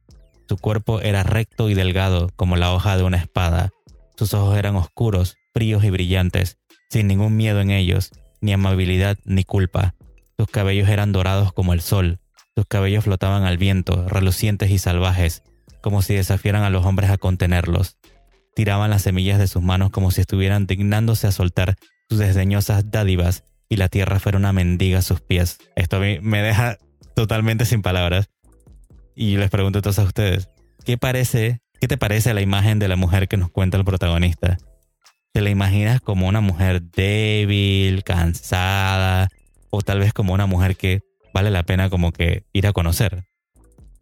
Speaker 1: Su cuerpo era recto y delgado como la hoja de una espada. Sus ojos eran oscuros, fríos y brillantes, sin ningún miedo en ellos, ni amabilidad ni culpa. Sus cabellos eran dorados como el sol, sus cabellos flotaban al viento, relucientes y salvajes, como si desafiaran a los hombres a contenerlos. Tiraban las semillas de sus manos como si estuvieran dignándose a soltar sus desdeñosas dádivas y la tierra fuera una mendiga a sus pies. Esto me deja totalmente sin palabras. Y les pregunto a todos a ustedes, ¿qué parece, qué te parece la imagen de la mujer que nos cuenta el protagonista? ¿Te la imaginas como una mujer débil, cansada, o tal vez como una mujer que vale la pena como que ir a conocer?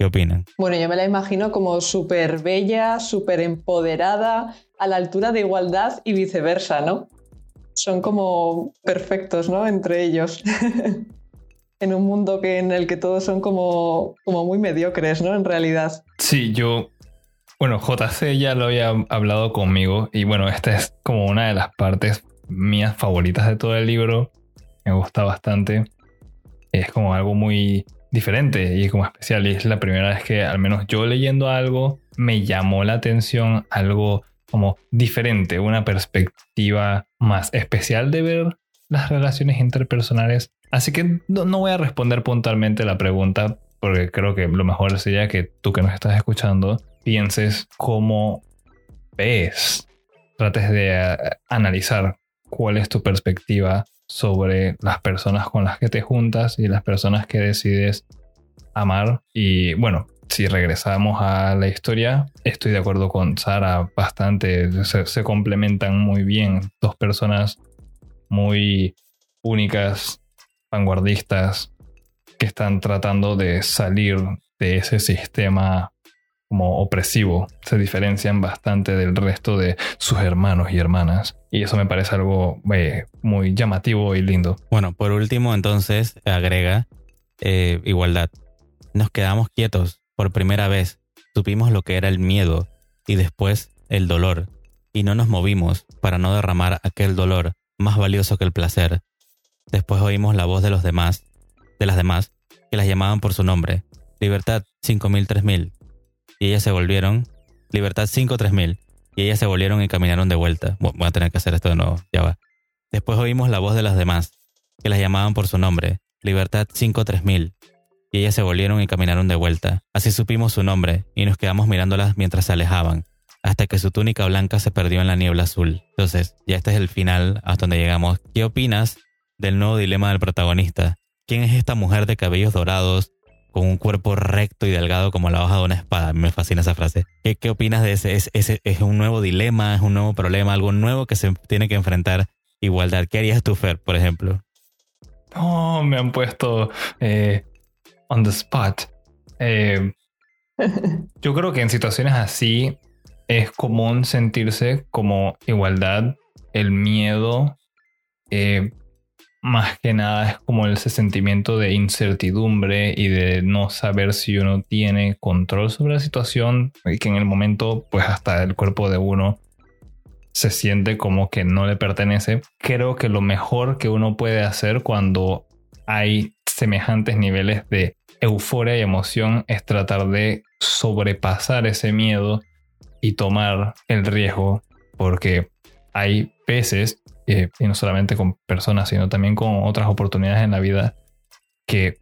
Speaker 1: ¿Qué opinan?
Speaker 2: Bueno, yo me la imagino como súper bella, súper empoderada, a la altura de igualdad y viceversa, ¿no? Son como perfectos, ¿no? Entre ellos. en un mundo que, en el que todos son como, como muy mediocres, ¿no? En realidad.
Speaker 3: Sí, yo bueno, JC ya lo había hablado conmigo y bueno, esta es como una de las partes mías favoritas de todo el libro. Me gusta bastante. Es como algo muy diferente y como especial. Y es la primera vez que al menos yo leyendo algo me llamó la atención algo como diferente, una perspectiva más especial de ver las relaciones interpersonales. Así que no, no voy a responder puntualmente la pregunta porque creo que lo mejor sería que tú que nos estás escuchando pienses cómo ves, trates de eh, analizar cuál es tu perspectiva sobre las personas con las que te juntas y las personas que decides amar. Y bueno, si regresamos a la historia, estoy de acuerdo con Sara bastante, se, se complementan muy bien, dos personas muy únicas, vanguardistas, que están tratando de salir de ese sistema como opresivo, se diferencian bastante del resto de sus hermanos y hermanas. Y eso me parece algo eh, muy llamativo y lindo.
Speaker 1: Bueno, por último entonces agrega eh, igualdad. Nos quedamos quietos por primera vez, supimos lo que era el miedo y después el dolor, y no nos movimos para no derramar aquel dolor más valioso que el placer. Después oímos la voz de los demás, de las demás, que las llamaban por su nombre. Libertad 5000 3000, y ellas se volvieron, Libertad 5 3000, y ellas se volvieron y caminaron de vuelta. Voy a tener que hacer esto de nuevo, ya va. Después oímos la voz de las demás, que las llamaban por su nombre, Libertad 5 3000, y ellas se volvieron y caminaron de vuelta. Así supimos su nombre, y nos quedamos mirándolas mientras se alejaban, hasta que su túnica blanca se perdió en la niebla azul. Entonces, ya este es el final hasta donde llegamos. ¿Qué opinas del nuevo dilema del protagonista? ¿Quién es esta mujer de cabellos dorados, con un cuerpo recto y delgado como la hoja de una espada. Me fascina esa frase. ¿Qué, qué opinas de ese? ¿Es, ¿Es, un nuevo dilema? ¿Es un nuevo problema? ¿Algo nuevo que se tiene que enfrentar igualdad? ¿Qué harías tú, Fer, por ejemplo?
Speaker 3: Oh, me han puesto eh, on the spot. Eh, yo creo que en situaciones así es común sentirse como igualdad, el miedo, eh, más que nada es como ese sentimiento de incertidumbre y de no saber si uno tiene control sobre la situación y que en el momento pues hasta el cuerpo de uno se siente como que no le pertenece. Creo que lo mejor que uno puede hacer cuando hay semejantes niveles de euforia y emoción es tratar de sobrepasar ese miedo y tomar el riesgo porque hay veces eh, y no solamente con personas, sino también con otras oportunidades en la vida que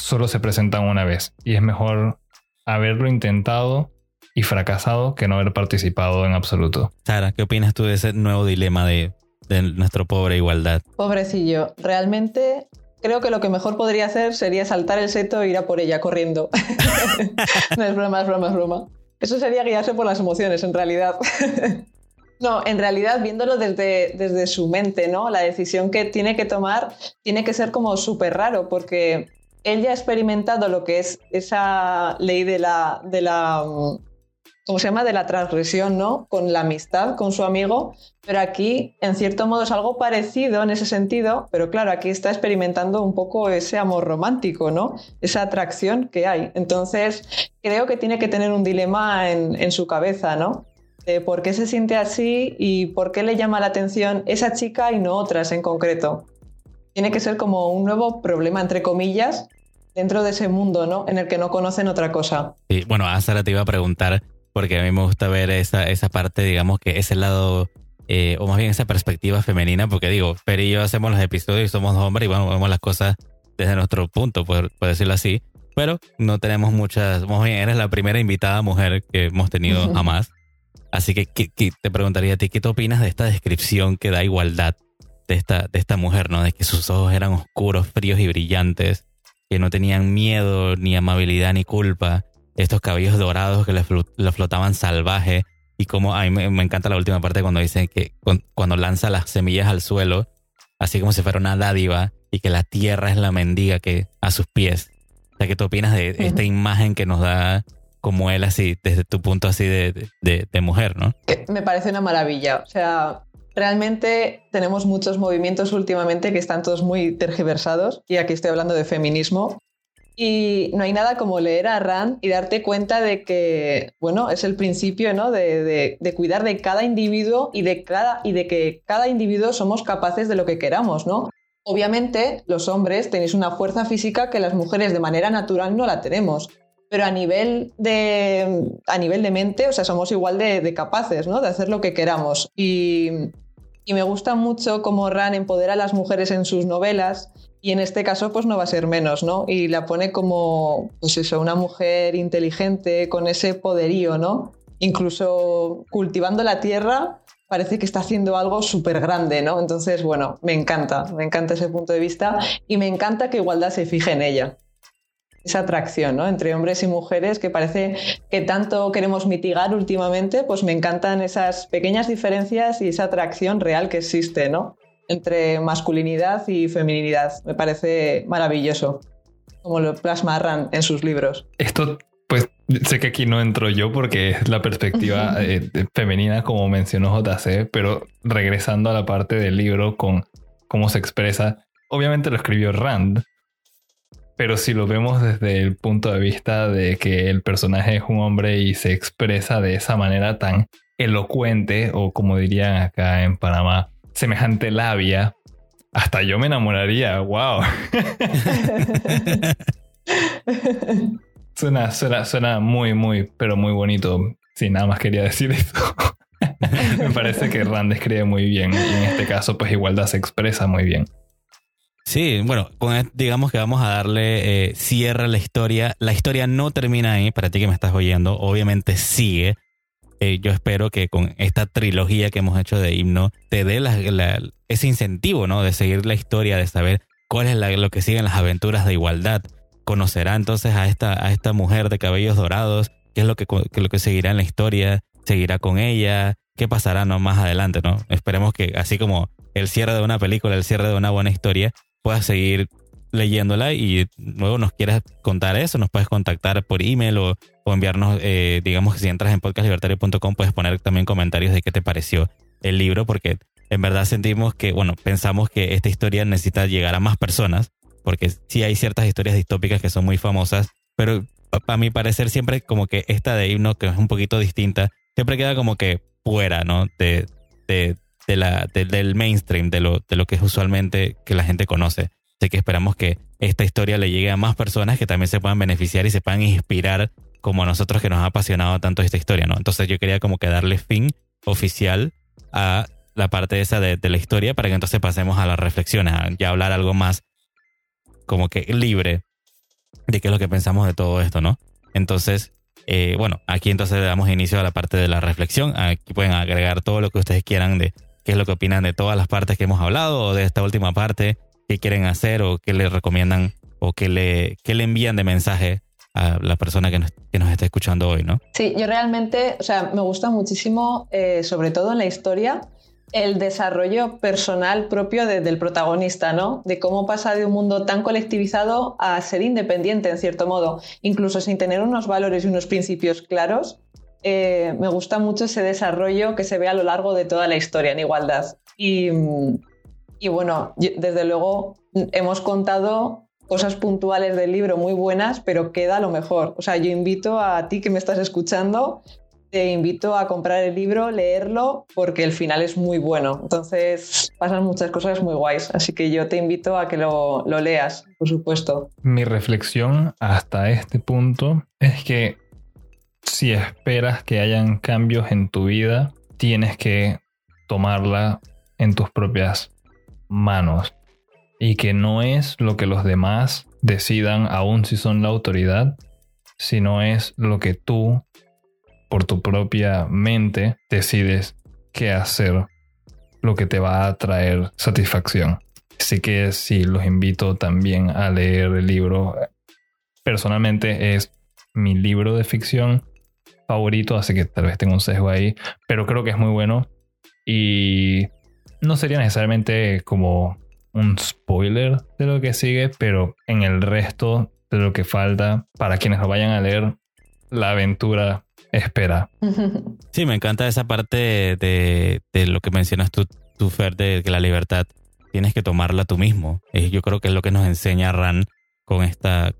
Speaker 3: solo se presentan una vez. Y es mejor haberlo intentado y fracasado que no haber participado en absoluto.
Speaker 1: Sara, ¿qué opinas tú de ese nuevo dilema de, de nuestro pobre igualdad?
Speaker 2: Pobrecillo, realmente creo que lo que mejor podría hacer sería saltar el seto e ir a por ella corriendo. no es broma, es broma, es broma. Eso sería guiarse por las emociones, en realidad. No, en realidad, viéndolo desde, desde su mente, ¿no? La decisión que tiene que tomar tiene que ser como súper raro, porque él ya ha experimentado lo que es esa ley de la, de la, como se llama, de la transgresión, ¿no? Con la amistad, con su amigo, pero aquí, en cierto modo, es algo parecido en ese sentido, pero claro, aquí está experimentando un poco ese amor romántico, ¿no? Esa atracción que hay. Entonces, creo que tiene que tener un dilema en, en su cabeza, ¿no? De por qué se siente así y por qué le llama la atención esa chica y no otras en concreto. Tiene que ser como un nuevo problema, entre comillas, dentro de ese mundo, ¿no? En el que no conocen otra cosa.
Speaker 1: Sí, bueno, a Sara te iba a preguntar, porque a mí me gusta ver esa, esa parte, digamos que ese lado, eh, o más bien esa perspectiva femenina, porque digo, Fer y yo hacemos los episodios y somos hombres y bueno, vemos las cosas desde nuestro punto, por, decirlo así, pero no tenemos muchas, más bien eres la primera invitada mujer que hemos tenido jamás. Así que, te preguntaría a ti, ¿qué te opinas de esta descripción que da igualdad de esta, de esta mujer, ¿no? De que sus ojos eran oscuros, fríos y brillantes, que no tenían miedo, ni amabilidad, ni culpa, estos cabellos dorados que le, flotaban salvaje, y como a mí me, encanta la última parte cuando dice que cuando lanza las semillas al suelo, así como si fuera una dádiva, y que la tierra es la mendiga que a sus pies. O sea, ¿qué tú opinas de esta imagen que nos da como él así, desde tu punto así de, de mujer, ¿no?
Speaker 2: Me parece una maravilla. O sea, Realmente tenemos muchos movimientos últimamente que están todos muy tergiversados, y aquí estoy hablando de feminismo, y no hay nada como leer a Rand y darte cuenta de que, bueno, es el principio, ¿no? De, cuidar de cada individuo y de, cada, y de que cada individuo somos capaces de lo que queramos, ¿no? Obviamente, los hombres tenéis una fuerza física que las mujeres de manera natural no la tenemos, pero a nivel de, a nivel de mente, o sea, somos igual de, de capaces, ¿no? De hacer lo que queramos. Y, me gusta mucho cómo Ran empodera a las mujeres en sus novelas y en este caso pues no va a ser menos, ¿no? Y la pone como, pues eso, una mujer inteligente con ese poderío, ¿no? Incluso cultivando la tierra parece que está haciendo algo súper grande, ¿no? Entonces, bueno, me encanta, me encanta ese punto de vista y me encanta que Igualdad se fije en ella esa atracción ¿no? entre hombres y mujeres que parece que tanto queremos mitigar últimamente, pues me encantan esas pequeñas diferencias y esa atracción real que existe ¿no? entre masculinidad y feminidad. Me parece maravilloso como lo plasmarran en sus libros.
Speaker 3: Esto, pues sé que aquí no entro yo porque es la perspectiva eh, femenina como mencionó JC, pero regresando a la parte del libro con cómo se expresa, obviamente lo escribió Rand, pero si lo vemos desde el punto de vista de que el personaje es un hombre y se expresa de esa manera tan elocuente, o como dirían acá en Panamá, semejante labia, hasta yo me enamoraría. ¡Wow! suena, suena, suena muy, muy, pero muy bonito. Sí, nada más quería decir eso. me parece que Rand escribe muy bien y en este caso, pues igualdad se expresa muy bien.
Speaker 1: Sí, bueno, digamos que vamos a darle eh, cierre a la historia. La historia no termina ahí, para ti que me estás oyendo, obviamente sigue. Eh, yo espero que con esta trilogía que hemos hecho de himno te dé ese incentivo, ¿no? De seguir la historia, de saber cuál es lo que siguen las aventuras de igualdad. Conocerá entonces a esta, a esta mujer de cabellos dorados, qué es lo que, lo que seguirá en la historia, seguirá con ella, qué pasará no más adelante, ¿no? Esperemos que así como el cierre de una película, el cierre de una buena historia, puedas seguir leyéndola y luego nos quieras contar eso, nos puedes contactar por email o, enviarnos, eh, digamos que si entras en podcastlibertario.com puedes poner también comentarios de qué te pareció el libro, porque en verdad sentimos que, bueno, pensamos que esta historia necesita llegar a más personas, porque sí hay ciertas historias distópicas que son muy famosas, pero a mi parecer siempre como que esta de himno, que es un poquito distinta, siempre queda como que fuera, ¿no? De, de, de la, del mainstream, de lo, de lo que es usualmente que la gente conoce. Así que esperamos que esta historia le llegue a más personas que también se puedan beneficiar y se puedan inspirar como a nosotros que nos ha apasionado tanto esta historia, ¿no? Entonces yo quería como que darle fin oficial a la parte esa de, la historia para que entonces pasemos a las reflexiones, a ya hablar algo más como que libre de qué es lo que pensamos de todo esto, ¿no? Entonces, eh, bueno, aquí entonces le damos inicio a la parte de la reflexión. Aquí pueden agregar todo lo que ustedes quieran de qué es lo que opinan de todas las partes que hemos hablado o de esta última parte, qué quieren hacer o qué le recomiendan o qué le, qué le envían de mensaje a la persona que nos, que nos está escuchando hoy, ¿no?
Speaker 2: Sí, yo realmente, o sea, me gusta muchísimo, eh, sobre todo en la historia, el desarrollo personal propio del protagonista, ¿no? De cómo pasa de un mundo tan colectivizado a ser independiente, en cierto modo, incluso sin tener unos valores y unos principios claros, eh, me gusta mucho ese desarrollo que se ve a lo largo de toda la historia en igualdad. Y, bueno, desde luego hemos contado cosas puntuales del libro muy buenas, pero queda lo mejor. O sea, yo invito a ti que me estás escuchando, te invito a comprar el libro, leerlo, porque el final es muy bueno. Entonces pasan muchas cosas muy guays, así que yo te invito a que lo leas, por supuesto.
Speaker 3: Mi reflexión hasta este punto es que si esperas que hayan cambios en tu vida, tienes que tomarla en tus propias manos. Y que no es lo que los demás decidan, aun si son la autoridad, sino es lo que tú, por tu propia mente, decides qué hacer, lo que te va a traer satisfacción. Así que sí, los invito también a leer el libro. Personalmente es mi libro de ficción favorito, así que tal vez tengo un sesgo ahí, pero creo que es muy bueno y no sería necesariamente como un spoiler de lo que sigue, pero en el resto de lo que falta, para quienes lo vayan a leer, la aventura espera.
Speaker 1: Sí, me encanta esa parte de, lo que mencionas tú, tu Fer, de que la libertad tienes que tomarla tú mismo. Yo creo que es lo que nos enseña Ran con esta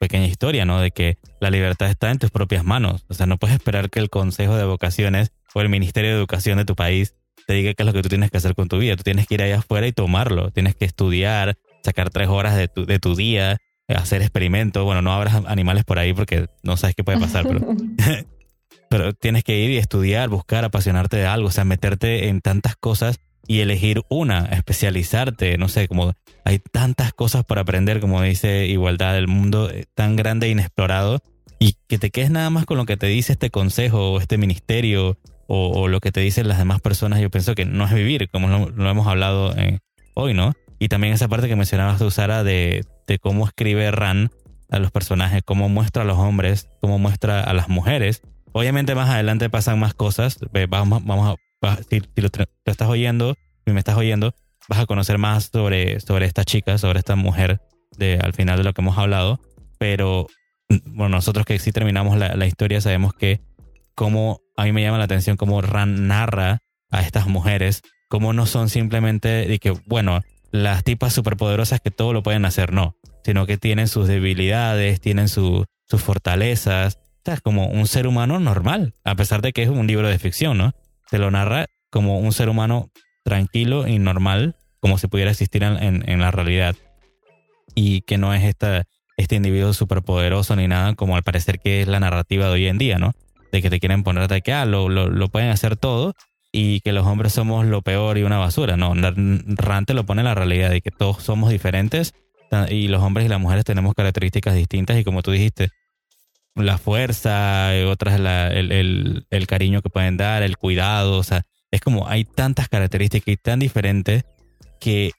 Speaker 1: pequeña historia, ¿no? De que la libertad está en tus propias manos. O sea, no puedes esperar que el Consejo de Vocaciones o el Ministerio de Educación de tu país te diga qué es lo que tú tienes que hacer con tu vida. Tú tienes que ir allá afuera y tomarlo. Tienes que estudiar, sacar tres horas de tu, de tu día, hacer experimentos. Bueno, no abras animales por ahí porque no sabes qué puede pasar, pero, pero tienes que ir y estudiar, buscar, apasionarte de algo, o sea, meterte en tantas cosas y elegir una, especializarte, no sé, como hay tantas cosas para aprender, como dice Igualdad, el mundo tan grande e inexplorado, y que te quedes nada más con lo que te dice este consejo o este ministerio o, lo que te dicen las demás personas, yo pienso que no es vivir, como lo, hemos hablado eh, hoy, ¿no? Y también esa parte que mencionabas tú, Sara, de, de cómo escribe Ran a los personajes, cómo muestra a los hombres, cómo muestra a las mujeres. Obviamente más adelante pasan más cosas, vamos, vamos a si, lo, estás oyendo, si me estás oyendo, vas a conocer más sobre, sobre esta chica, sobre esta mujer de, al final de lo que hemos hablado. Pero bueno, nosotros que sí terminamos la, historia sabemos que como a mí me llama la atención cómo Ran narra a estas mujeres, cómo no son simplemente de que, bueno, las tipas superpoderosas que todo lo pueden hacer, no, sino que tienen sus debilidades, tienen sus fortalezas. O es como un ser humano normal, a pesar de que es un libro de ficción, ¿no? Se lo narra como un ser humano tranquilo y normal, como si pudiera existir en, la realidad. Y que no es esta, este individuo superpoderoso ni nada, como al parecer que es la narrativa de hoy en día, ¿no? De que te quieren poner de que ah, lo, lo, pueden hacer todo y que los hombres somos lo peor y una basura. No, Rante lo pone en la realidad de que todos somos diferentes y los hombres y las mujeres tenemos características distintas y como tú dijiste, la fuerza, otras el, el, cariño que pueden dar, el cuidado, o sea, es como hay tantas características y tan diferentes que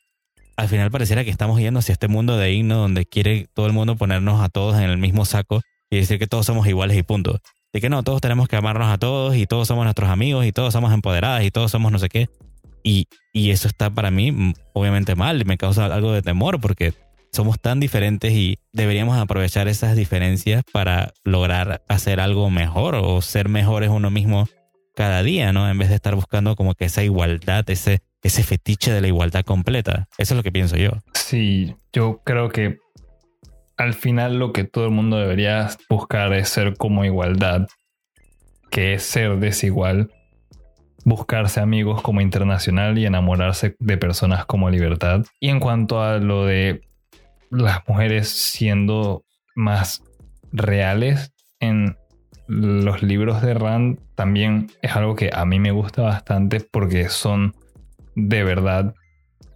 Speaker 1: al final pareciera que estamos yendo hacia este mundo de himno donde quiere todo el mundo ponernos a todos en el mismo saco y decir que todos somos iguales y punto. De que no, todos tenemos que amarnos a todos y todos somos nuestros amigos y todos somos empoderadas y todos somos no sé qué. Y, y eso está para mí mm, obviamente mal, me causa algo de temor porque somos tan diferentes y deberíamos aprovechar esas diferencias para lograr hacer algo mejor o ser mejores uno mismo cada día, ¿no? En vez de estar buscando como que esa igualdad, ese, ese fetiche de la igualdad completa. Eso es lo que pienso yo.
Speaker 3: Sí, yo creo que al final lo que todo el mundo debería buscar es ser como igualdad, que es ser desigual, buscarse amigos como internacional y enamorarse de personas como libertad. Y en cuanto a lo de las mujeres siendo más reales en los libros de Rand también es algo que a mí me gusta bastante porque son de verdad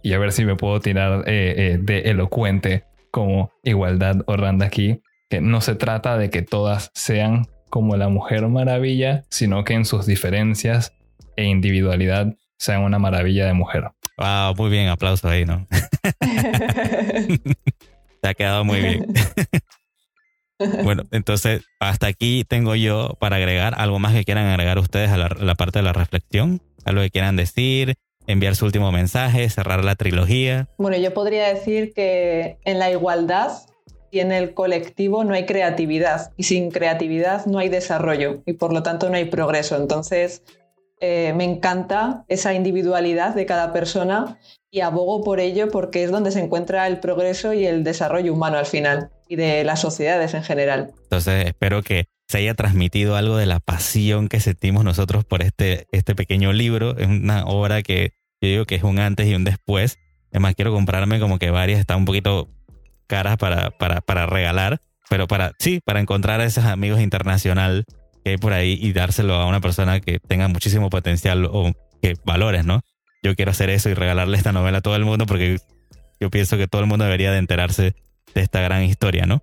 Speaker 3: y a ver si me puedo tirar eh, eh, de elocuente como igualdad o Rand aquí que no se trata de que todas sean como la mujer maravilla sino que en sus diferencias e individualidad sean una maravilla de mujer.
Speaker 1: Wow, muy bien, aplauso ahí, ¿no? Te ha quedado muy bien. bueno, entonces hasta aquí tengo yo para agregar algo más que quieran agregar ustedes a la, parte de la reflexión, algo que quieran decir, enviar su último mensaje, cerrar la trilogía.
Speaker 2: Bueno, yo podría decir que en la igualdad y en el colectivo no hay creatividad y sin creatividad no hay desarrollo y por lo tanto no hay progreso. Entonces, eh, me encanta esa individualidad de cada persona y abogo por ello porque es donde se encuentra el progreso y el desarrollo humano al final y de las sociedades en general.
Speaker 1: Entonces, espero que se haya transmitido algo de la pasión que sentimos nosotros por este, este pequeño libro. Es una obra que yo digo que es un antes y un después. Además, quiero comprarme como que varias, están un poquito caras para, para, para regalar, pero para, sí, para encontrar a esos amigos internacional que hay por ahí y dárselo a una persona que tenga muchísimo potencial o que valores, ¿no? Yo quiero hacer eso y regalarle esta novela a todo el mundo porque yo pienso que todo el mundo debería de enterarse de esta gran historia, ¿no?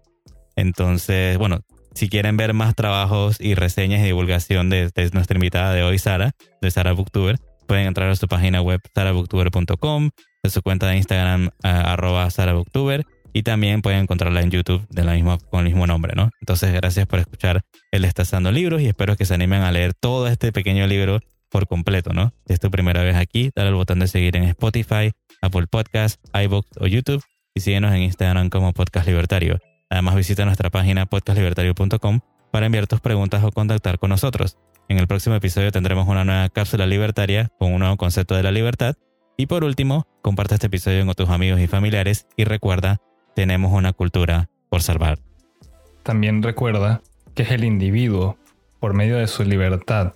Speaker 1: Entonces, bueno, si quieren ver más trabajos y reseñas y divulgación de, nuestra invitada de hoy, Sara, de Sara Booktuber, pueden entrar a su página web sarabooktuber.com, de su cuenta de Instagram arroba sarabooktuber y también pueden encontrarla en YouTube de la misma, con el mismo nombre, ¿no? Entonces, gracias por escuchar El Destazando Libros y espero que se animen a leer todo este pequeño libro por completo, ¿no? Si es tu primera vez aquí, dale al botón de seguir en Spotify, Apple Podcasts, iBooks o YouTube y síguenos en Instagram como Podcast Libertario. Además, visita nuestra página podcastlibertario.com para enviar tus preguntas o contactar con nosotros. En el próximo episodio tendremos una nueva cápsula libertaria con un nuevo concepto de la libertad. Y por último, comparte este episodio con tus amigos y familiares y recuerda tenemos una cultura por salvar.
Speaker 3: También recuerda que es el individuo, por medio de su libertad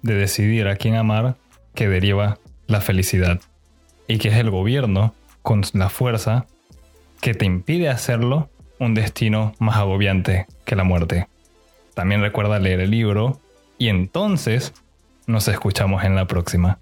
Speaker 3: de decidir a quién amar, que deriva la felicidad. Y que es el gobierno, con la fuerza, que te impide hacerlo un destino más agobiante que la muerte. También recuerda leer el libro y entonces nos escuchamos en la próxima.